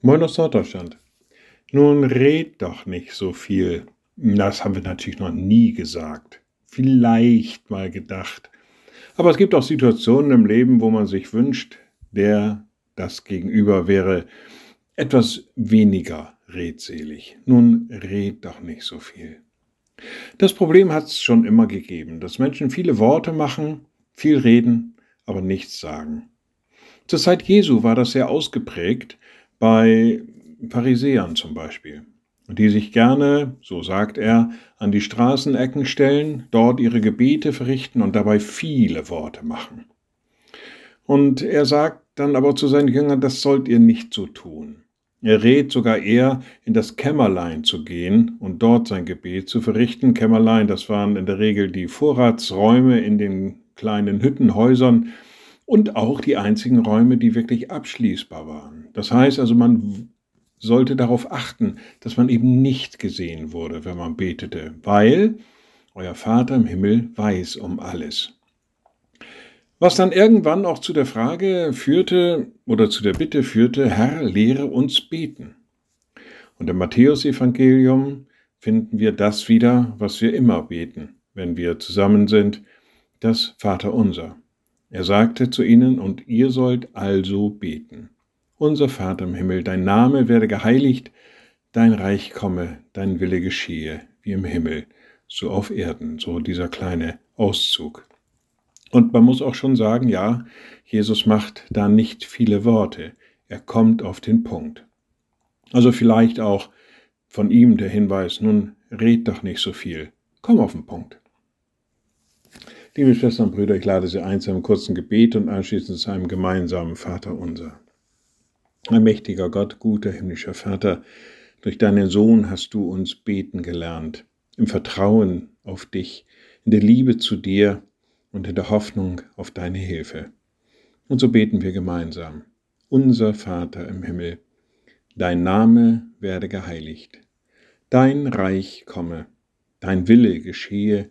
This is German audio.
Moin aus Norddeutschland. Nun red doch nicht so viel. Das haben wir natürlich noch nie gesagt. Vielleicht mal gedacht. Aber es gibt auch Situationen im Leben, wo man sich wünscht, der das Gegenüber wäre etwas weniger redselig. Nun red doch nicht so viel. Das Problem hat es schon immer gegeben, dass Menschen viele Worte machen, viel reden, aber nichts sagen. Zur Zeit Jesu war das sehr ausgeprägt, bei Pharisäern zum Beispiel, die sich gerne, so sagt er, an die Straßenecken stellen, dort ihre Gebete verrichten und dabei viele Worte machen. Und er sagt dann aber zu seinen Jüngern, das sollt ihr nicht so tun. Er rät sogar eher, in das Kämmerlein zu gehen und dort sein Gebet zu verrichten. Kämmerlein, das waren in der Regel die Vorratsräume in den kleinen Hüttenhäusern, und auch die einzigen Räume, die wirklich abschließbar waren. Das heißt also, man sollte darauf achten, dass man eben nicht gesehen wurde, wenn man betete, weil euer Vater im Himmel weiß um alles. Was dann irgendwann auch zu der Frage führte oder zu der Bitte führte, Herr, lehre uns beten. Und im Matthäusevangelium finden wir das wieder, was wir immer beten, wenn wir zusammen sind, das Vaterunser. Er sagte zu ihnen, und ihr sollt also beten. Unser Vater im Himmel, dein Name werde geheiligt, dein Reich komme, dein Wille geschehe, wie im Himmel, so auf Erden, so dieser kleine Auszug. Und man muss auch schon sagen, ja, Jesus macht da nicht viele Worte, er kommt auf den Punkt. Also vielleicht auch von ihm der Hinweis, nun red doch nicht so viel, komm auf den Punkt. Liebe Schwestern und Brüder, ich lade Sie ein zu einem kurzen Gebet und anschließend zu einem gemeinsamen Vater unser. Ein mächtiger Gott, guter himmlischer Vater, durch deinen Sohn hast du uns beten gelernt, im Vertrauen auf dich, in der Liebe zu dir und in der Hoffnung auf deine Hilfe. Und so beten wir gemeinsam. Unser Vater im Himmel, dein Name werde geheiligt, dein Reich komme, dein Wille geschehe,